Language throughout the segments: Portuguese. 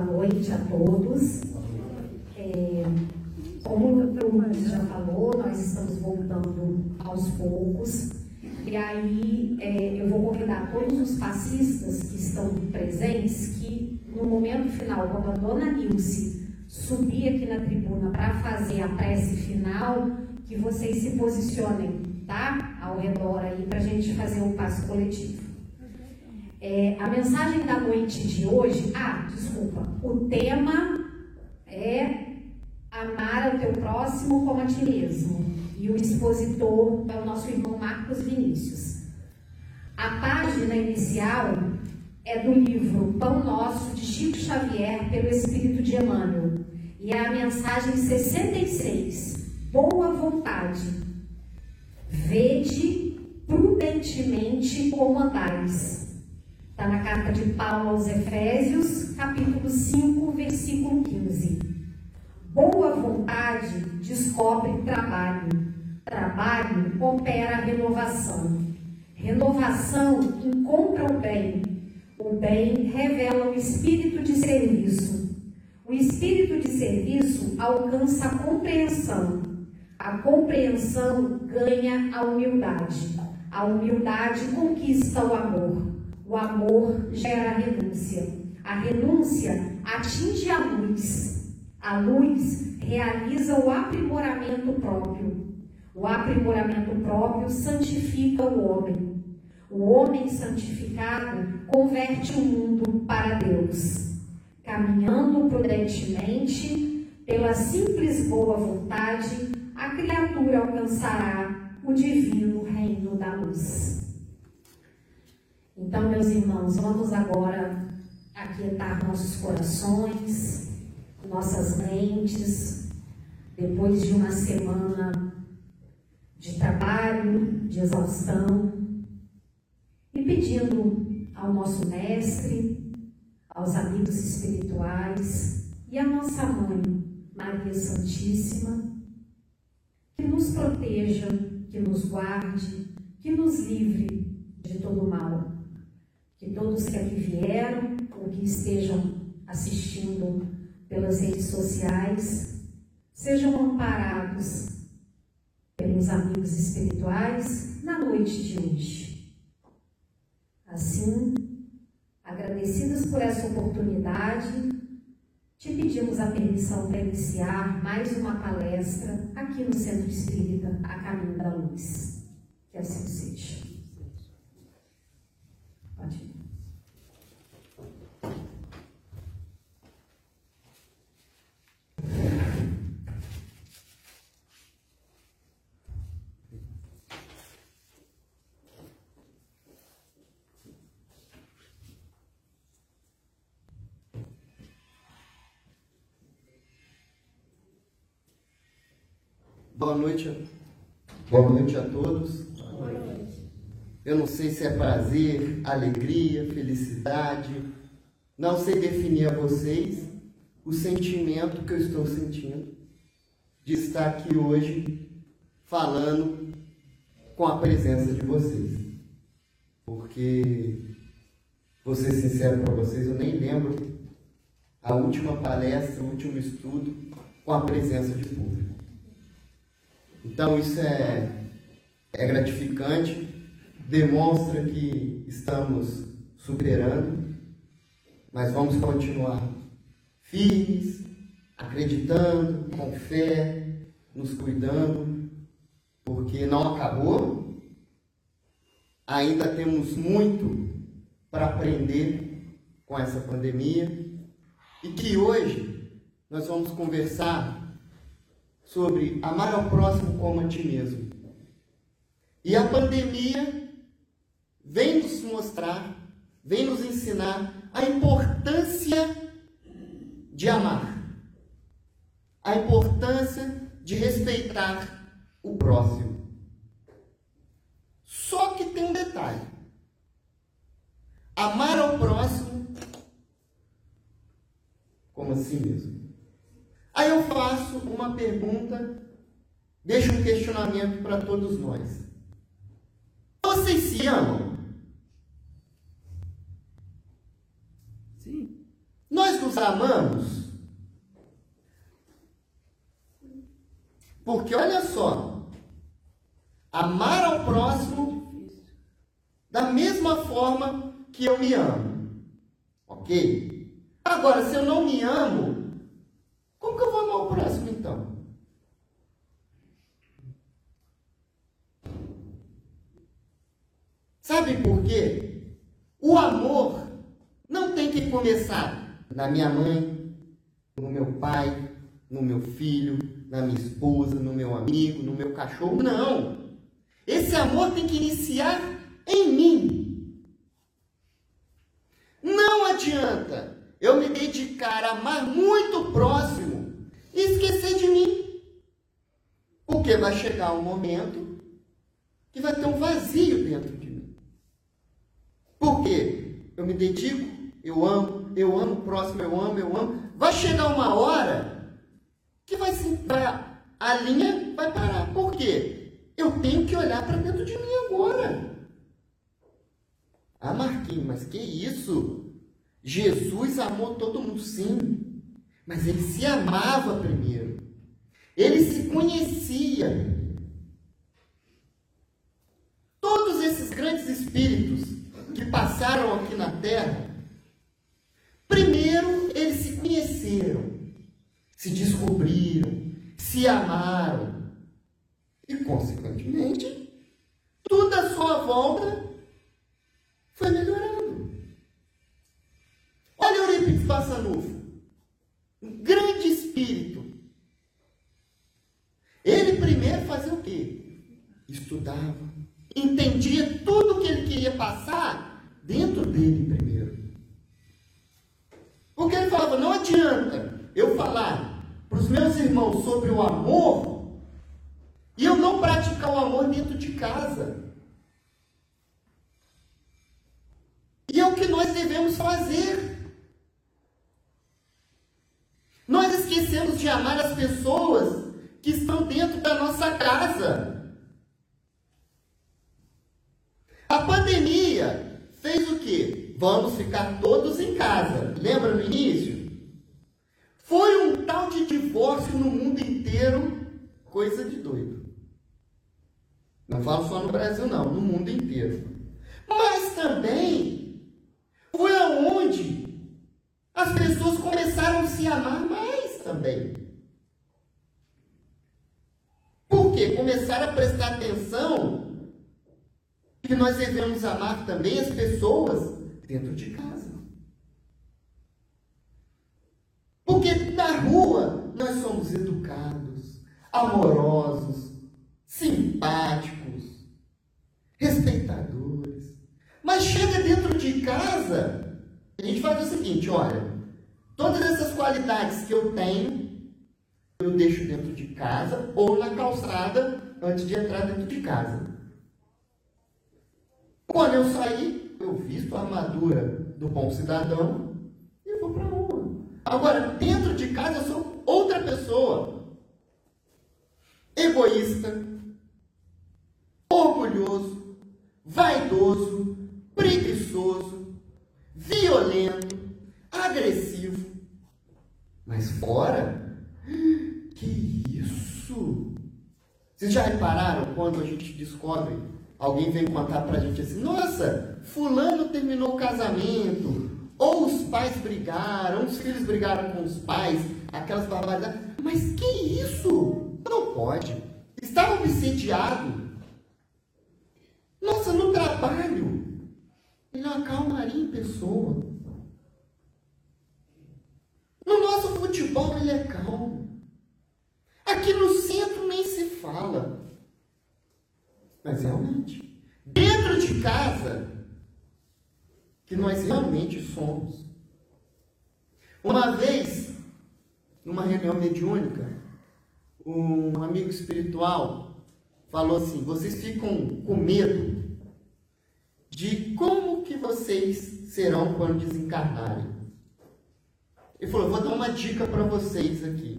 Noite a todos. É, como o Luiz já falou, nós estamos voltando aos poucos. E aí é, eu vou convidar todos os passistas que estão presentes que no momento final, quando a dona Nilce subir aqui na tribuna para fazer a prece final, que vocês se posicionem, tá? Ao redor aí para a gente fazer um passo coletivo. É, a mensagem da noite de hoje, ah, desculpa, o tema é amar o teu próximo como a ti mesmo. E o expositor é o nosso irmão Marcos Vinícius. A página inicial é do livro Pão Nosso de Chico Xavier pelo Espírito de Emmanuel. E é a mensagem 66. Boa vontade. Vede prudentemente como andais Está na carta de Paulo aos Efésios, capítulo 5, versículo 15. Boa vontade descobre trabalho. Trabalho opera a renovação. Renovação encontra o bem. O bem revela o espírito de serviço. O espírito de serviço alcança a compreensão. A compreensão ganha a humildade. A humildade conquista o amor. O amor gera renúncia. A renúncia atinge a luz. A luz realiza o aprimoramento próprio. O aprimoramento próprio santifica o homem. O homem santificado converte o mundo para Deus. Caminhando prudentemente, pela simples boa vontade, a criatura alcançará o divino reino da luz. Então, meus irmãos, vamos agora aquietar nossos corações, nossas mentes, depois de uma semana de trabalho, de exaustão, e pedindo ao nosso Mestre, aos amigos espirituais e à nossa Mãe, Maria Santíssima, que nos proteja, que nos guarde, que nos livre de todo mal que todos que aqui vieram ou que estejam assistindo pelas redes sociais sejam amparados pelos amigos espirituais na noite de hoje. Assim, agradecidos por essa oportunidade, te pedimos a permissão para iniciar mais uma palestra aqui no Centro Espírita A Caminho da Luz. Que assim seja. Pode Boa noite, boa noite a todos. Eu não sei se é prazer, alegria, felicidade. Não sei definir a vocês o sentimento que eu estou sentindo de estar aqui hoje falando com a presença de vocês. Porque, vou ser sincero para vocês, eu nem lembro a última palestra, o último estudo com a presença de público. Então isso é, é gratificante, demonstra que estamos superando, mas vamos continuar firmes, acreditando, com fé, nos cuidando, porque não acabou, ainda temos muito para aprender com essa pandemia. E que hoje nós vamos conversar sobre amar ao próximo como a ti mesmo. E a pandemia vem nos mostrar, vem nos ensinar a importância de amar, a importância de respeitar o próximo. Só que tem um detalhe: amar ao próximo como a si mesmo. Aí eu faço uma pergunta, deixo um questionamento para todos nós. Vocês se amam? Sim. Nós nos amamos? Porque olha só, amar ao próximo da mesma forma que eu me amo. Ok? Agora, se eu não me amo, como que eu vou amar o próximo então? Sabe por quê? O amor não tem que começar na minha mãe, no meu pai, no meu filho, na minha esposa, no meu amigo, no meu cachorro. Não! Esse amor tem que iniciar em mim. Não adianta eu me dedicar a amar muito próximo e esquecer de mim. Porque vai chegar um momento que vai ter um vazio dentro de mim. Por quê? Eu me dedico, eu amo, eu amo o próximo, eu amo, eu amo. Vai chegar uma hora que vai, vai a linha vai parar. Por quê? Eu tenho que olhar para dentro de mim agora. Ah, Marquinhos, mas que isso? Jesus amou todo mundo, sim. Mas ele se amava primeiro. Ele se conhecia. Todos esses grandes espíritos que passaram aqui na terra, primeiro eles se conheceram, se descobriram, se amaram e, consequentemente, tudo à sua volta foi melhorando. Espírito. Ele primeiro fazia o quê? Estudava, entendia tudo o que ele queria passar dentro dele primeiro. Porque ele falava, não adianta eu falar para os meus irmãos sobre o amor e eu não praticar o amor dentro de casa. E é o que nós devemos fazer. Nós esquecemos de amar as pessoas que estão dentro da nossa casa. A pandemia fez o quê? Vamos ficar todos em casa. Lembra no início? Foi um tal de divórcio no mundo inteiro, coisa de doido. Não falo só no Brasil, não, no mundo inteiro. Mas também foi aonde as pessoas começaram a se amar mais também. Por quê? Começaram a prestar atenção que nós devemos amar também as pessoas dentro de casa. Porque na rua nós somos educados, amorosos, simpáticos, respeitadores. Mas chega dentro de casa, a gente faz o seguinte: olha, todas essas qualidades que eu tenho, eu deixo dentro de casa ou na calçada antes de entrar dentro de casa. Quando eu sair, eu visto a armadura do bom cidadão e vou para a rua. Agora, dentro de casa, eu sou outra pessoa. Egoísta, orgulhoso, vaidoso, preguiçoso, violento, agressivo. Mas fora, que isso? Vocês já repararam quando a gente descobre Alguém vem contar pra gente assim: nossa, Fulano terminou o casamento, ou os pais brigaram, os filhos brigaram com os pais, aquelas barbaridades. Mas que isso? Não pode. Estava obsediado. Nossa, no trabalho, ele é uma calmaria em pessoa. No nosso futebol, ele é calmo. Aqui no centro nem se fala. Mas realmente, dentro de casa, que nós realmente somos. Uma vez, numa reunião mediúnica, um amigo espiritual falou assim: vocês ficam com medo de como que vocês serão quando desencarnarem. Ele falou: vou dar uma dica para vocês aqui.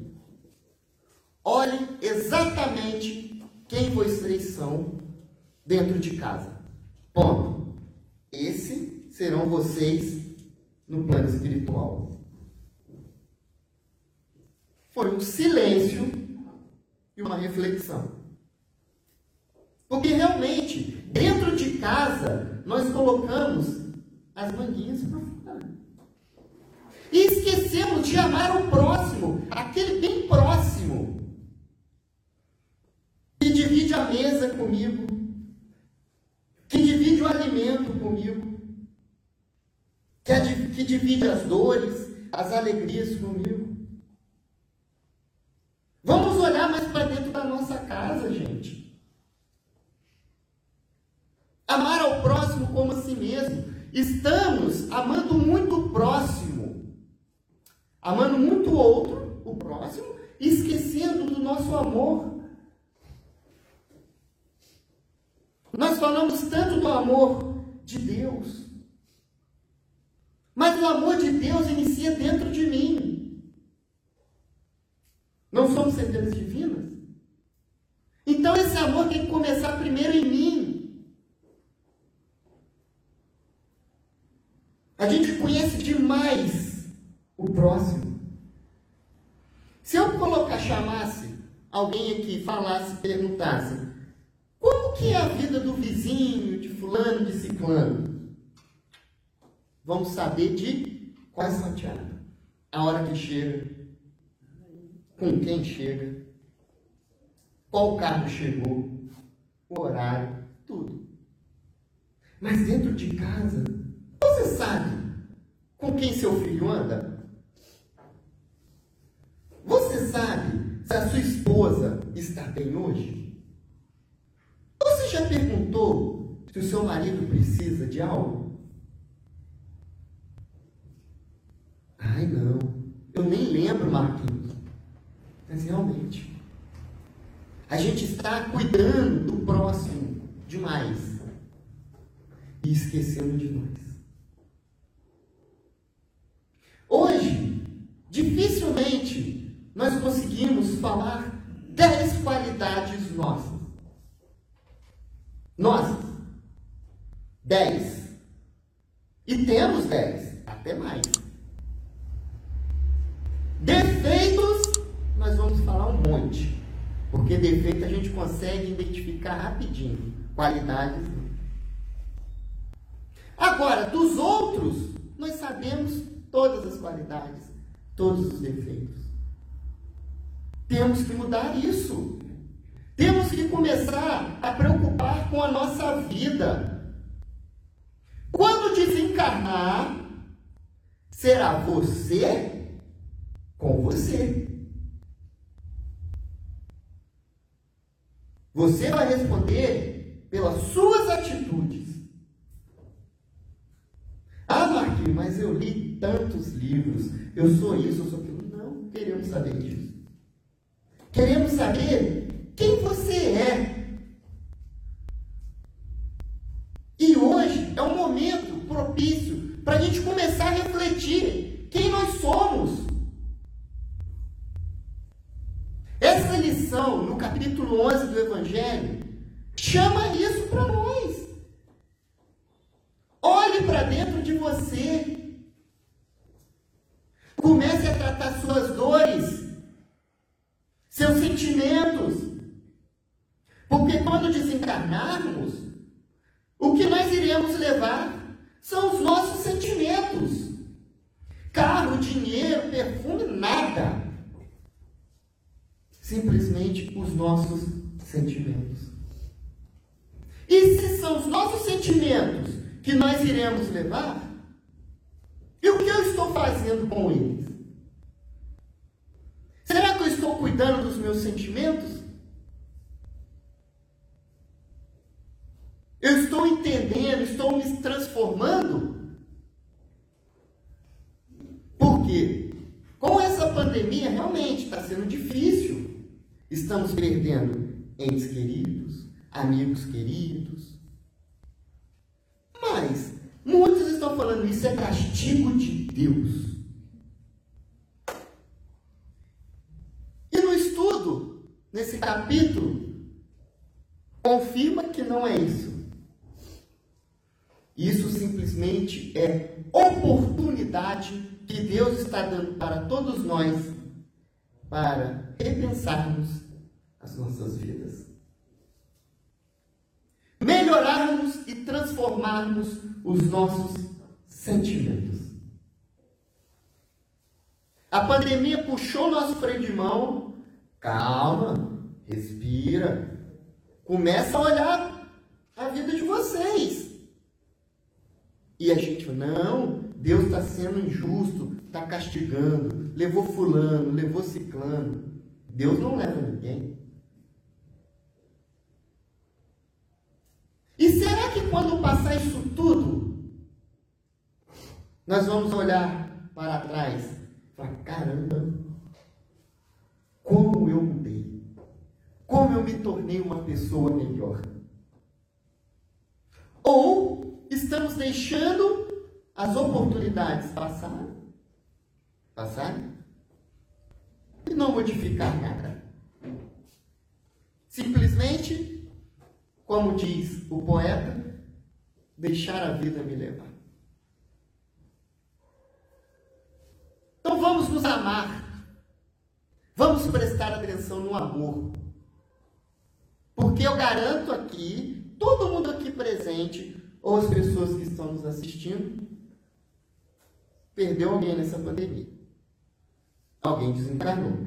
Olhem exatamente quem vocês são dentro de casa. Ponto. Esses serão vocês no plano espiritual. foi um silêncio e uma reflexão. Porque realmente, dentro de casa, nós colocamos as manguinhas para fora. E esquecemos de amar o próximo, aquele bem próximo, que divide a mesa comigo, que divide o alimento comigo, que, divide as dores, as alegrias comigo. Vamos olhar mais para dentro da nossa casa, gente. Amar ao próximo como a si mesmo. Estamos amando muito o próximo, amando muito o outro, o próximo, esquecendo do nosso amor. Nós falamos tanto do amor de Deus, mas o amor de Deus inicia dentro de mim. Não somos sentenças divinas? Então esse amor tem que começar primeiro em mim. A gente conhece demais o próximo. Se eu colocar, chamasse alguém aqui, falasse, perguntasse, como que é a vida do vizinho, de fulano, de ciclano? Vamos saber de quase Santiago. A hora que chega, com quem chega, qual carro chegou, o horário, tudo. Mas dentro de casa, você sabe com quem seu filho anda? Você sabe se a sua esposa está bem hoje? Você já perguntou se o seu marido precisa de algo? Ai, não. Eu nem lembro, Marquinhos. Mas realmente. A gente está cuidando do próximo demais. E esquecendo de nós. Hoje, dificilmente nós conseguimos falar dez qualidades nossas. Nossas. Dez. E temos dez, até mais. Defeitos, nós vamos falar um monte. Porque defeito a gente consegue identificar rapidinho. Qualidades não. Agora, dos outros, nós sabemos todas as qualidades, todos os defeitos. Temos que mudar isso. Temos que começar a preocupar com a nossa vida. Quando desencarnar, será você com você. Você vai responder pelas suas atitudes. Ah, Marquinhos, mas eu li tantos livros, eu sou isso, eu sou aquilo. Não, queremos saber disso. Queremos saber quem você é. E hoje é um momento propício para a gente começar a refletir quem nós somos. Essa lição, no capítulo 11 do Evangelho, chama isso para nós. Olhe para dentro de você. Comece a tratar suas dores, seus sentimentos. Porque quando desencarnarmos, o que nós iremos levar são os nossos sentimentos. Carro, dinheiro, perfume, nada. Simplesmente os nossos sentimentos. E se são os nossos sentimentos que nós iremos levar, e o que eu estou fazendo com eles? Será que eu estou cuidando dos meus sentimentos? Eu estou entendendo, estou me transformando? Porque com essa pandemia realmente está sendo difícil. Estamos perdendo entes queridos, amigos queridos, mas muitos estão falando isso é castigo de Deus. E no estudo, nesse capítulo, confirma que não é isso. Isso simplesmente é oportunidade que Deus está dando para todos nós para repensarmos as nossas vidas. Melhorarmos e transformarmos os nossos sentimentos. A pandemia puxou nosso freio de mão. Calma, respira. Começa a olhar a vida de vocês. E a gente, não, Deus está sendo injusto, está castigando, levou fulano, levou ciclano. Deus não leva ninguém. E será que quando passar isso tudo, nós vamos olhar para trás e falar, caramba, como eu mudei, como eu me tornei uma pessoa melhor. Ou estamos deixando as oportunidades passar, passar e não modificar nada. Simplesmente, como diz o poeta, deixar a vida me levar. Então vamos nos amar. Vamos prestar atenção no amor. Porque eu garanto aqui, todo mundo aqui presente, ou as pessoas que estão nos assistindo, perdeu alguém nessa pandemia. Alguém desencarnou.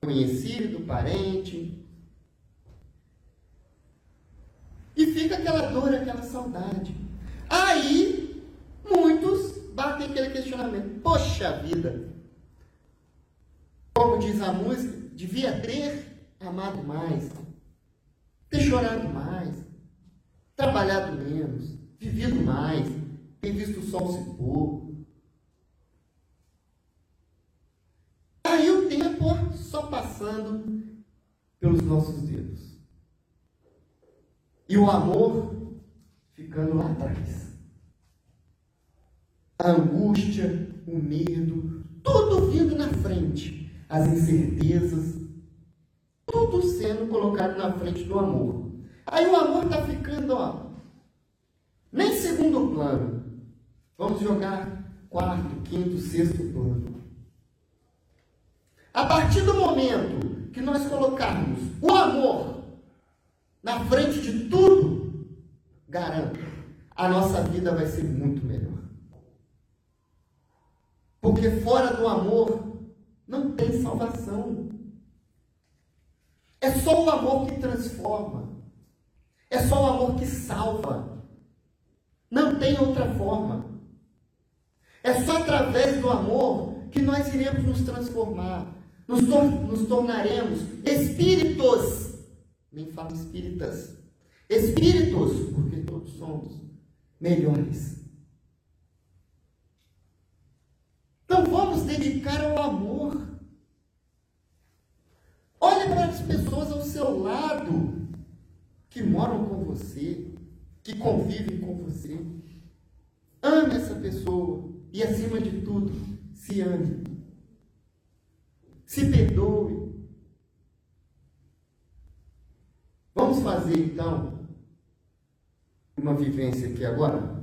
Conhecido, parente. E fica aquela dor, aquela saudade. Aí, muitos batem aquele questionamento. Poxa vida! Como diz a música, devia ter amado mais, ter chorado mais, trabalhado menos, vivido mais, ter visto o sol se pôr, Aí o tempo só passando pelos nossos dedos. E o amor ficando lá atrás. A angústia, o medo, tudo vindo na frente. As incertezas, tudo sendo colocado na frente do amor. Aí o amor está ficando, ó, nem segundo plano. Vamos jogar quarto, quinto, sexto plano. A partir do momento que nós colocarmos o amor na frente de tudo, garanto, a nossa vida vai ser muito melhor. Porque fora do amor não tem salvação. É só o amor que transforma. É só o amor que salva. Não tem outra forma. É só através do amor que nós iremos nos transformar nos, tor nos tornaremos espíritos. Nem falo espíritas. Espíritos, porque todos somos melhores. Então vamos dedicar ao amor. Olhe para as pessoas ao seu lado que moram com você, que convivem com você. Ame essa pessoa e, acima de tudo, se ame. Se perdoe. Vamos fazer então uma vivência aqui agora?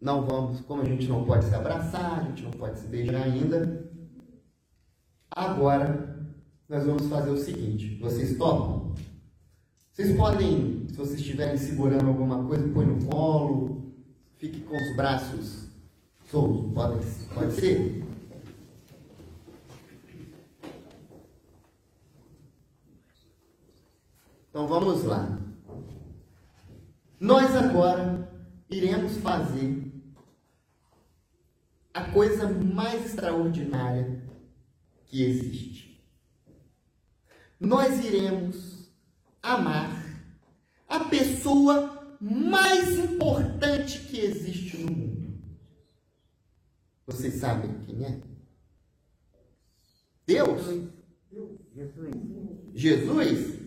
Não vamos, como a gente não pode se abraçar, a gente não pode se beijar ainda. Agora nós vamos fazer o seguinte: vocês topam? Vocês podem, se vocês estiverem segurando alguma coisa, põe no colo, fique com os braços soltos. Pode, pode ser? Então vamos lá. Nós agora iremos fazer a coisa mais extraordinária que existe. Nós iremos amar a pessoa mais importante que existe no mundo. Vocês sabem quem é? Deus? Jesus. Jesus?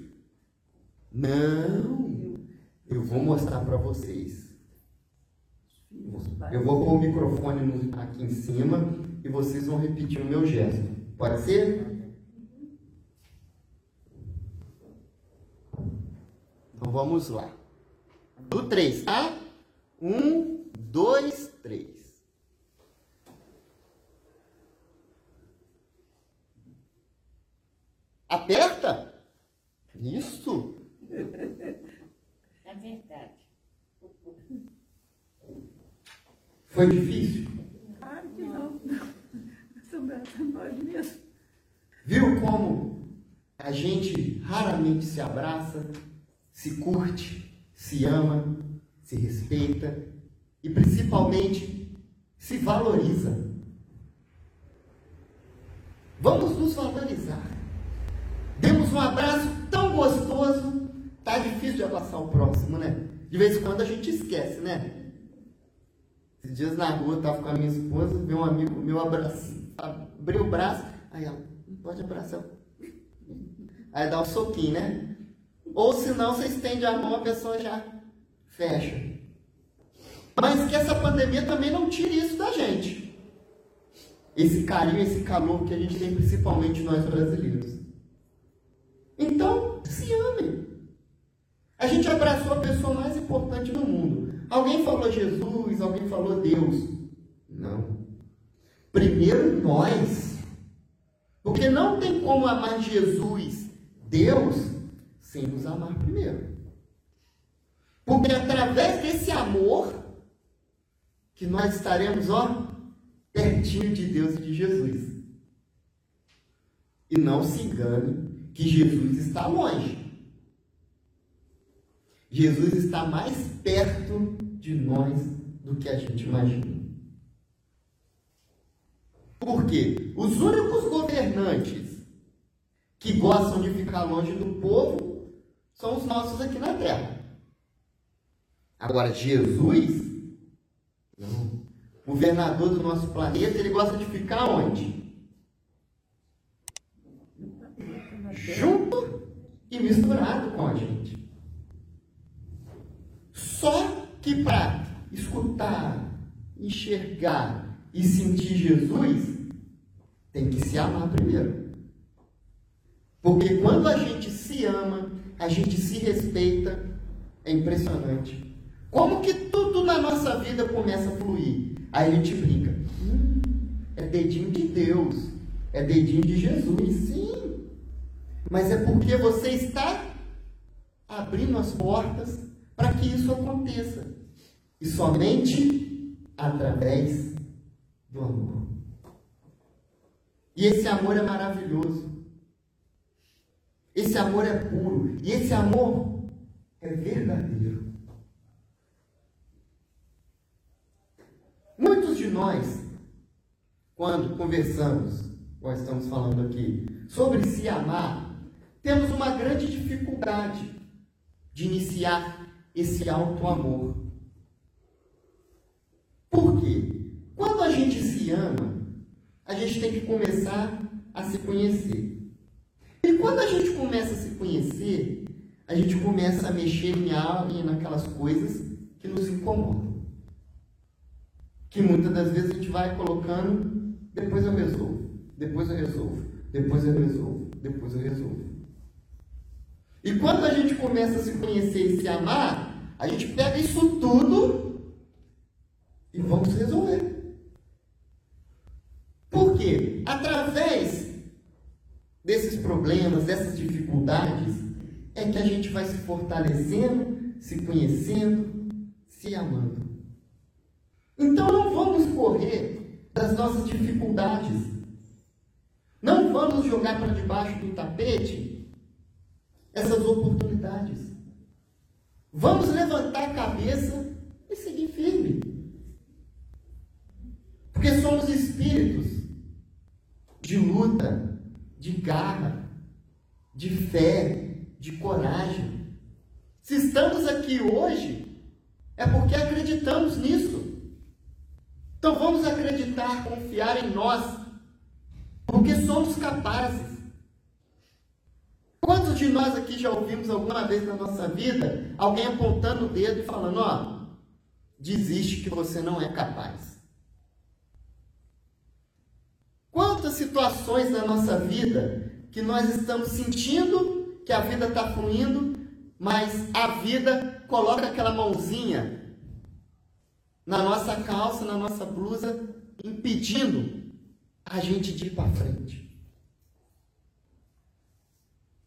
Não, eu vou mostrar para vocês. Eu vou pôr o microfone aqui em cima e vocês vão repetir o meu gesto. Pode ser? Então vamos lá. Do 3, tá? 1, 2, 3. Aperta? Isso. É verdade. Foi difícil? Claro que não. Sobrata nós mesmo. Viu como a gente raramente se abraça, se curte, se ama, se respeita e principalmente se valoriza. Vamos nos valorizar. Demos um abraço tão gostoso, tá difícil de abraçar o próximo, né? De vez em quando a gente esquece, né? Esses dias na rua, eu tava com a minha esposa, veio um amigo meu abraço, abriu o braço, aí ela, pode abraçar. Aí dá um soquinho, né? Ou se não, você estende a mão, a pessoa já fecha. Mas que essa pandemia também não tire isso da gente. Esse carinho, esse calor que a gente tem, principalmente nós brasileiros. Então, se amem. A gente abraçou a pessoa mais importante do mundo. Alguém falou Jesus, alguém falou Deus. Não. Primeiro nós. Porque não tem como amar Jesus, Deus, sem nos amar primeiro. Porque através desse amor que nós estaremos, ó, pertinho de Deus e de Jesus. E não se engane que Jesus está longe. Jesus está mais perto de nós do que a gente imagina. Por quê? Os únicos governantes que gostam de ficar longe do povo são os nossos aqui na terra. Agora, Jesus, governador do nosso planeta, ele gosta de ficar onde? Junto e misturado com a gente. Só que para escutar, enxergar e sentir Jesus, tem que se amar primeiro. Porque quando a gente se ama, a gente se respeita, é impressionante. Como que tudo na nossa vida começa a fluir? Aí a gente brinca. Hum, é dedinho de Deus. É dedinho de Jesus. Sim. Mas é porque você está abrindo as portas para que isso aconteça. E somente através do amor. E esse amor é maravilhoso. Esse amor é puro. E esse amor é verdadeiro. Muitos de nós, quando conversamos, nós estamos falando aqui, sobre se amar, temos uma grande dificuldade de iniciar esse alto amor. Por quê? Quando a gente se ama, a gente tem que começar a se conhecer. E quando a gente começa a se conhecer, a gente começa a mexer em algo e naquelas coisas que nos incomodam. Que muitas das vezes a gente vai colocando, depois eu resolvo, depois eu resolvo, depois eu resolvo, depois eu resolvo. E quando a gente começa a se conhecer e se amar, a gente pega isso tudo e vamos resolver. Por quê? Através desses problemas, dessas dificuldades, é que a gente vai se fortalecendo, se conhecendo, se amando. Então não vamos correr das nossas dificuldades. Não vamos jogar para debaixo do tapete essas oportunidades. Vamos levantar a cabeça e seguir firme. Porque somos espíritos de luta, de garra, de fé, de coragem. Se estamos aqui hoje, é porque acreditamos nisso. Então vamos acreditar, confiar em nós, porque somos capazes. De nós aqui já ouvimos alguma vez na nossa vida alguém apontando o dedo e falando: Ó, desiste que você não é capaz? Quantas situações na nossa vida que nós estamos sentindo que a vida está fluindo, mas a vida coloca aquela mãozinha na nossa calça, na nossa blusa, impedindo a gente de ir para frente.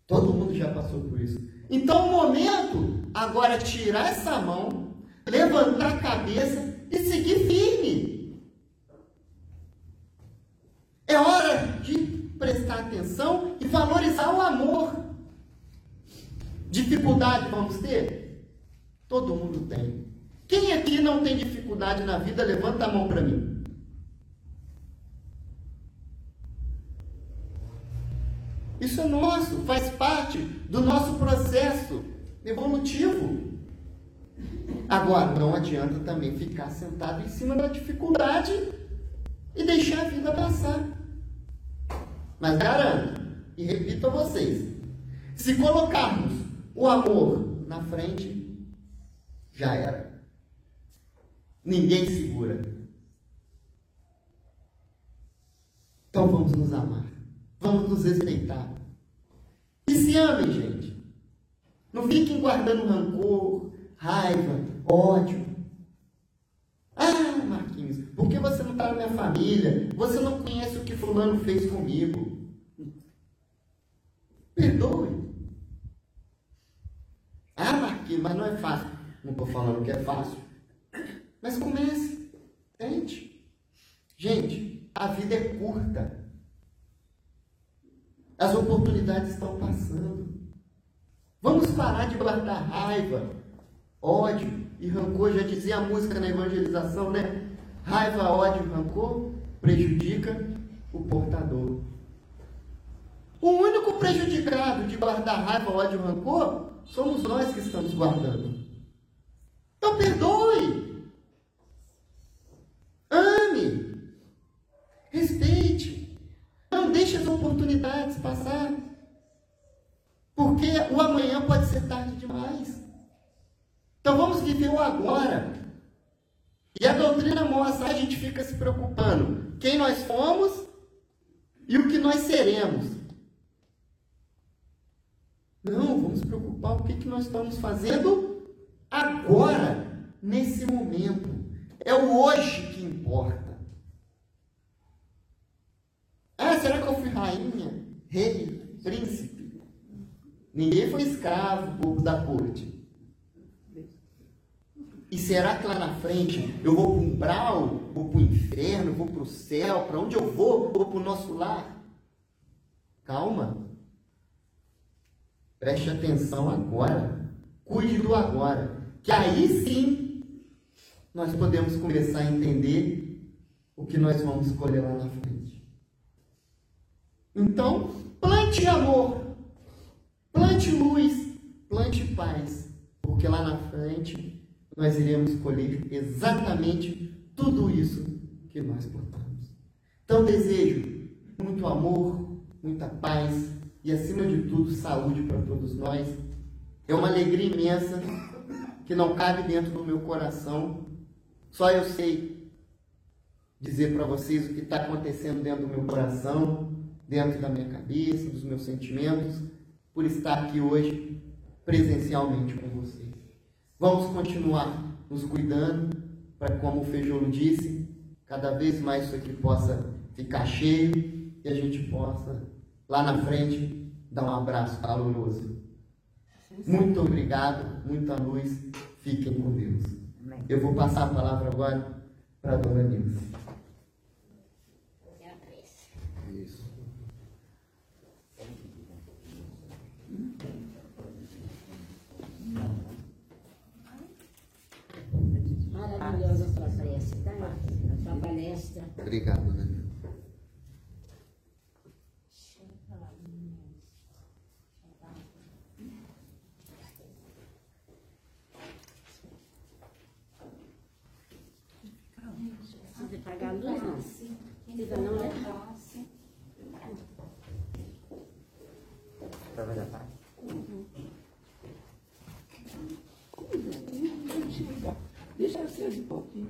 Todo mundo já passou por isso. Então o momento agora é tirar essa mão, levantar a cabeça e seguir firme. É hora de prestar atenção e valorizar o amor. Dificuldade vamos ter? Todo mundo tem. Quem aqui não tem dificuldade na vida, levanta a mão para mim. Isso é nosso, faz parte do nosso processo evolutivo. Agora, não adianta também ficar sentado em cima da dificuldade e deixar a vida passar. Mas garanto, e repito a vocês, se colocarmos o amor na frente, já era. Ninguém segura. Então vamos nos amar. Vamos nos respeitar. E se amem, gente. Não fiquem guardando rancor, raiva, ódio. Ah, Marquinhos, por que você não está na minha família? Você não conhece o que fulano fez comigo. Perdoe. Ah, Marquinhos, mas não é fácil. Não estou falando que é fácil. Mas comece. Tente. Gente, a vida é curta. As oportunidades estão passando. Vamos parar de guardar raiva, ódio e rancor. Já dizia a música na evangelização, né? Raiva, ódio e rancor prejudica o portador. O único prejudicado de guardar raiva, ódio e rancor somos nós que estamos guardando. Então perdoe. Ame. Respeite. Não deixe as oportunidades passar. Porque o amanhã pode ser tarde demais. Então vamos viver o agora. E a doutrina mostra, a gente fica se preocupando quem nós fomos e o que nós seremos. Não, vamos preocupar o que, que nós estamos fazendo agora, nesse momento. É o hoje que importa. Ah, será que eu fui rainha, rei, príncipe? Ninguém foi escravo, povo da corte. E será que lá na frente eu vou para o vou para o inferno, vou para o céu, para onde eu vou? Vou para o nosso lar? Calma. Preste atenção agora. Cuide do agora. Que aí sim nós podemos começar a entender o que nós vamos escolher lá na frente. Então, plante amor, plante luz, plante paz, porque lá na frente nós iremos colher exatamente tudo isso que nós plantamos. Então, desejo muito amor, muita paz e, acima de tudo, saúde para todos nós. É uma alegria imensa que não cabe dentro do meu coração. Só eu sei dizer para vocês o que está acontecendo dentro do meu coração dentro da minha cabeça, dos meus sentimentos, por estar aqui hoje presencialmente com vocês. Vamos continuar nos cuidando para, como o Feijolo disse, cada vez mais isso aqui possa ficar cheio e a gente possa, lá na frente, dar um abraço caloroso. Muito obrigado, muita luz, fiquem com Deus. Eu vou passar a palavra agora para a dona Nilce. Maravilhosa sua prece, tá? Sua palestra. Obrigado, né? Precisa pagar a luz, não? Precisa não, né? Deixa eu ser um pouquinho.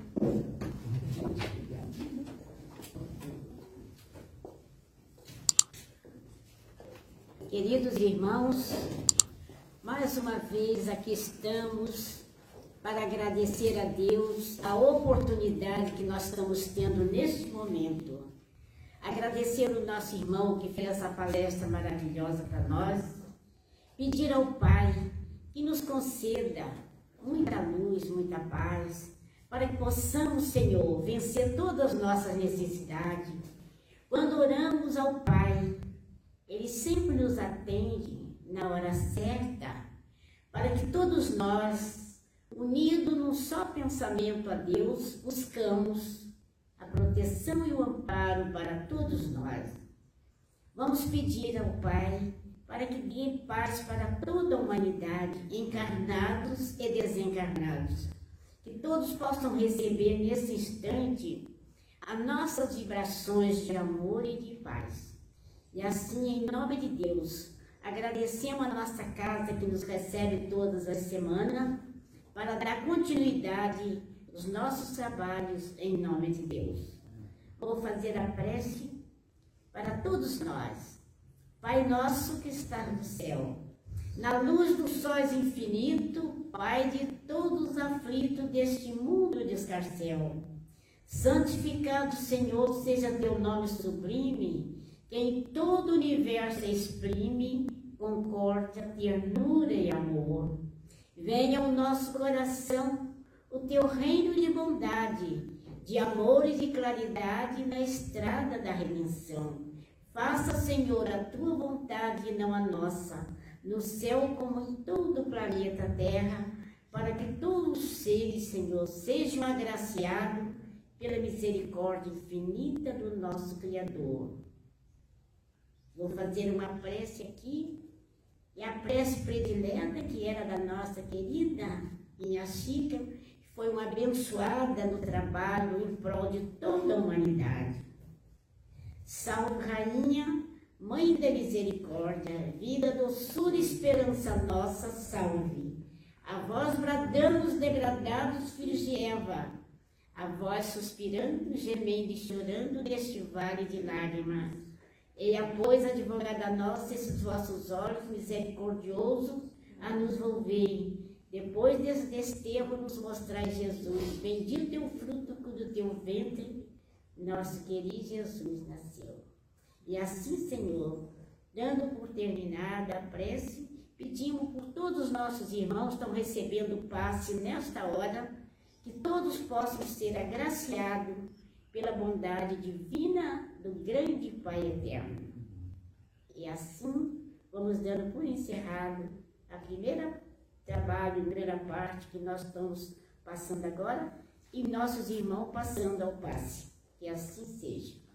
Queridos irmãos, mais uma vez aqui estamos para agradecer a Deus a oportunidade que nós estamos tendo neste momento. Agradecer o nosso irmão que fez essa palestra maravilhosa para nós. pedir ao Pai que nos conceda muita luz, muita paz, para que possamos, Senhor, vencer todas as nossas necessidades. Quando oramos ao Pai, Ele sempre nos atende na hora certa, para que todos nós, unidos num só pensamento a Deus, buscamos a proteção e o amparo para todos nós. Vamos pedir ao Pai para que dê paz para toda a humanidade, encarnados e desencarnados. Que todos possam receber nesse instante as nossas vibrações de amor e de paz. E assim, em nome de Deus, agradecemos a nossa casa que nos recebe todas as semanas para dar continuidade aos nossos trabalhos em nome de Deus. Vou fazer a prece para todos nós Pai nosso que está no céu, na luz dos sóis infinito, Pai de todos os aflitos deste mundo de escarcel. Santificado, Senhor, seja teu nome sublime, que em todo o universo exprime concórdia, ternura e amor. Venha ao nosso coração o teu reino de bondade, de amor e de claridade na estrada da redenção. Faça, Senhor, a tua vontade e não a nossa, no céu como em todo o planeta Terra, para que todos os seres, Senhor, sejam agraciados pela misericórdia infinita do nosso Criador. Vou fazer uma prece aqui, e a prece predileta que era da nossa querida Minha Chica, foi uma abençoada no trabalho em prol de toda a humanidade. Salve, Rainha, Mãe da Misericórdia, vida, doçura e esperança nossa, salve. A vós bradamos, degradados filhos de Eva, a vós suspirando, gemendo e chorando neste vale de lágrimas. E a pois, advogada nossa, esses vossos olhos misericordiosos a nos volverem. Depois desse desterro, nos mostrai Jesus. Bendito é o fruto do teu ventre, nosso querido Jesus nasceu. E assim, Senhor, dando por terminada a prece, pedimos por todos os nossos irmãos que estão recebendo passe nesta hora, que todos possam ser agraciados pela bondade divina do grande Pai Eterno. E assim, vamos dando por encerrado a primeira trabalho, a primeira parte que nós estamos passando agora, e nossos irmãos passando ao passe. Que assim seja.